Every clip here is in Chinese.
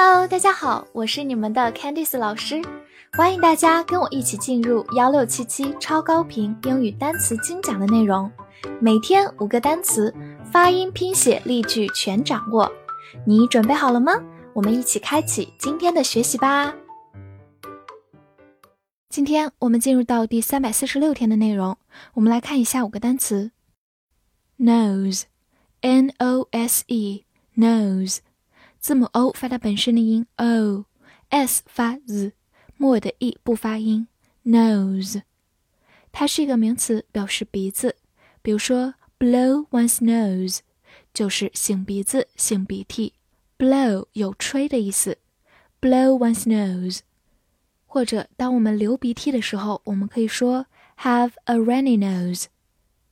Hello，大家好，我是你们的 Candice 老师，欢迎大家跟我一起进入幺六七七超高频英语单词精讲的内容，每天五个单词，发音、拼写、例句全掌握，你准备好了吗？我们一起开启今天的学习吧。今天我们进入到第三百四十六天的内容，我们来看一下五个单词：nose，n o s e，nose。字母 o 发它本身的音 o，s 发 z，末的 e 不发音。nose，它是一个名词，表示鼻子。比如说，blow one's nose，就是擤鼻子、擤鼻涕。blow 有吹的意思，blow one's nose。或者当我们流鼻涕的时候，我们可以说 have a runny nose。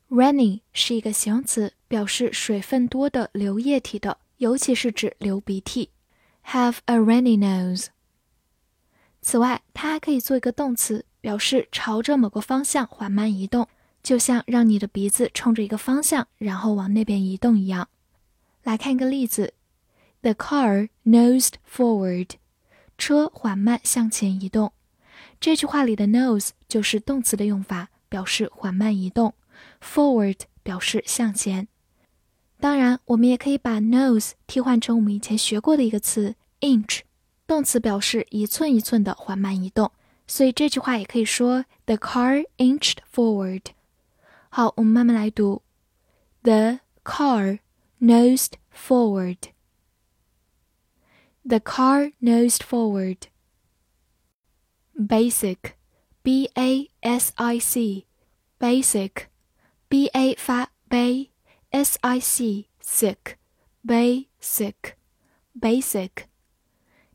runny 是一个形容词，表示水分多的、流液体的。尤其是指流鼻涕，have a runny nose。此外，它还可以做一个动词，表示朝着某个方向缓慢移动，就像让你的鼻子冲着一个方向，然后往那边移动一样。来看一个例子：The car nosed forward。车缓慢向前移动。这句话里的 nose 就是动词的用法，表示缓慢移动；forward 表示向前。当然，我们也可以把 nose 替换成我们以前学过的一个词 inch，动词表示一寸一寸的缓慢移动，所以这句话也可以说 the car inched forward。好，我们慢慢来读，the car nosed forward。The car nosed forward. Basic, b a s i c, basic, b a 发 b。 s i c sick basic basic，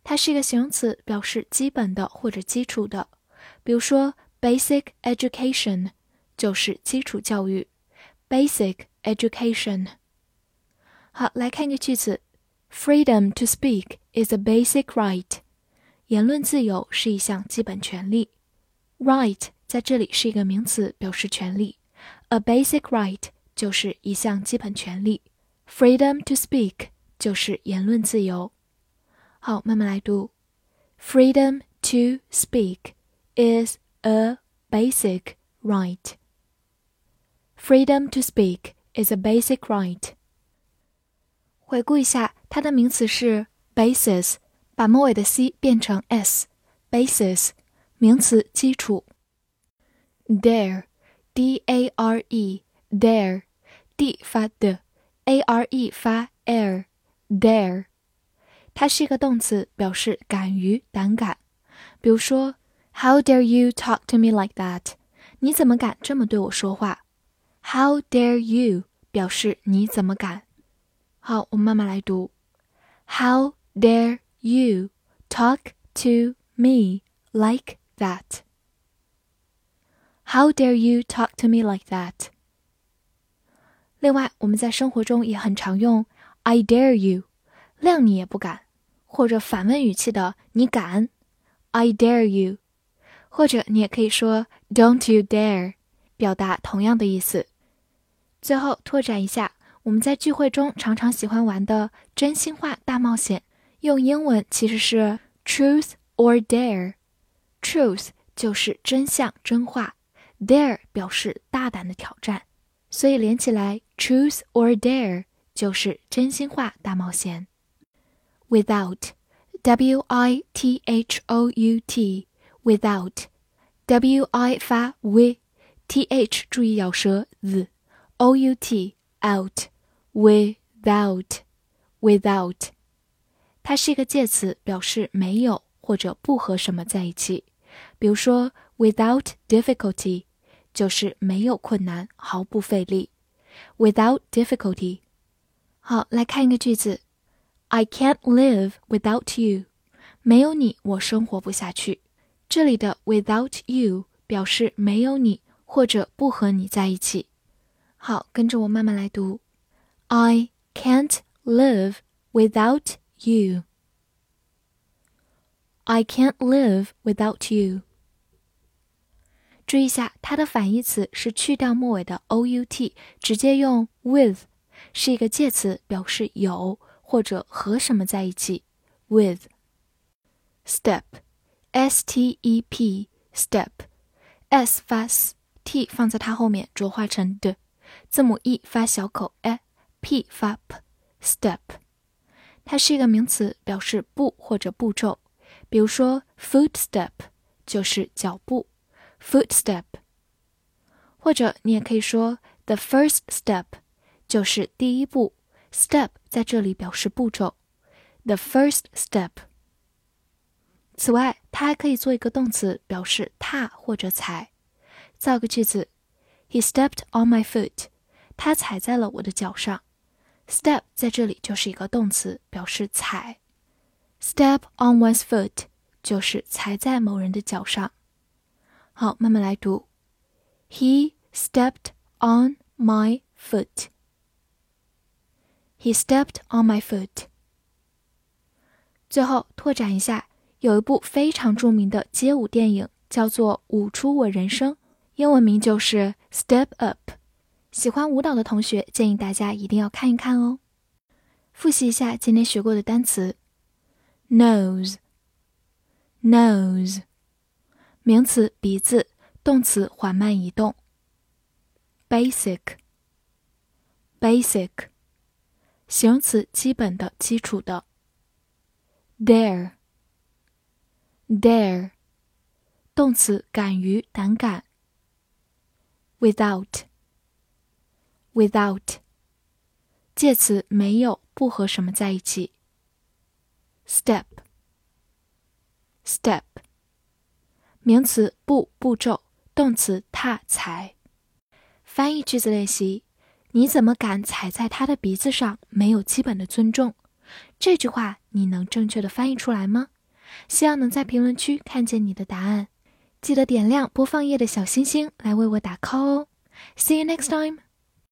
它是一个形容词，表示基本的或者基础的。比如说，basic education 就是基础教育。basic education。好，来看一个句子：Freedom to speak is a basic right。言论自由是一项基本权利。Right 在这里是一个名词，表示权利。A basic right。 就是一项基本权利，freedom to speak 就是言论自由。好，慢慢来读，freedom to speak is a basic right. Freedom to speak is a basic right. 回顾一下，它的名词是 basis，把末尾的 c 变成 s，basis，名词基础。Dare，d-a-r-e，dare。 d 发的，a r e 发 air，dare，它是一个动词，表示敢于、胆敢。比如说，How dare you talk to me like that？你怎么敢这么对我说话？How dare you 表示你怎么敢？好，我们慢慢来读。How dare you talk to me like that？How dare you talk to me like that？ 另外，我们在生活中也很常用 "I dare you"，谅你也不敢，或者反问语气的“你敢 ”，"I dare you"，或者你也可以说 "Don't you dare"，表达同样的意思。最后拓展一下，我们在聚会中常常喜欢玩的真心话大冒险，用英文其实是 "Truth or Dare"，Truth 就是真相、真话，Dare 表示大胆的挑战。所以连起来 ，truth or dare 就是真心话大冒险。Without，w i t h o u t，without，w i 发 w，t h 注意咬舌，z，o u t out，without，without，它是一个介词，表示没有或者不和什么在一起。比如说，without difficulty。就是没有困难，毫不费力 ，without difficulty。好，来看一个句子：I can't live without you。没有你，我生活不下去。这里的 without you 表示没有你或者不和你在一起。好，跟着我慢慢来读：I can't live without you。I can't live without you。 注意一下，它的反义词是去掉末尾的 o u t，直接用 with，是一个介词，表示有或者和什么在一起。with step，s t e p，step，s 发 s，t 放在它后面浊化成的，字母 e 发小口 a，p 发 p，step，它是一个名词，表示步或者步骤。比如说，footstep 就是脚步，footstep。或者你也可以说，the first step 就是第一步，step 在这里表示步骤，the first step。此外，它还可以做一个动词，表示踏或者踩。造个句子：He stepped on my foot。他踩在了我的脚上。step 在这里就是一个动词，表示踩。Step on one's foot 就是踩在某人的脚上。好，慢慢来读。He stepped on my foot. He stepped on my foot. 最后拓展一下，有一部非常著名的街舞电影，叫做《舞出我人生》，英文名就是《Step Up》。喜欢舞蹈的同学，建议大家一定要看一看哦。复习一下今天学过的单词。nose，nose，名词鼻子，动词缓慢移动。basic，basic，形容词基本的、基础的。dare，dare，动词敢于、胆敢。without，without，介词没有、不和什么在一起。step，step，名词步步骤，动词踏踩。翻译句子练习：你怎么敢踩在他的鼻子上？没有基本的尊重。这句话你能正确的翻译出来吗？希望能在评论区看见你的答案。记得点亮播放页的小星星来为我打 call 哦。See you next time.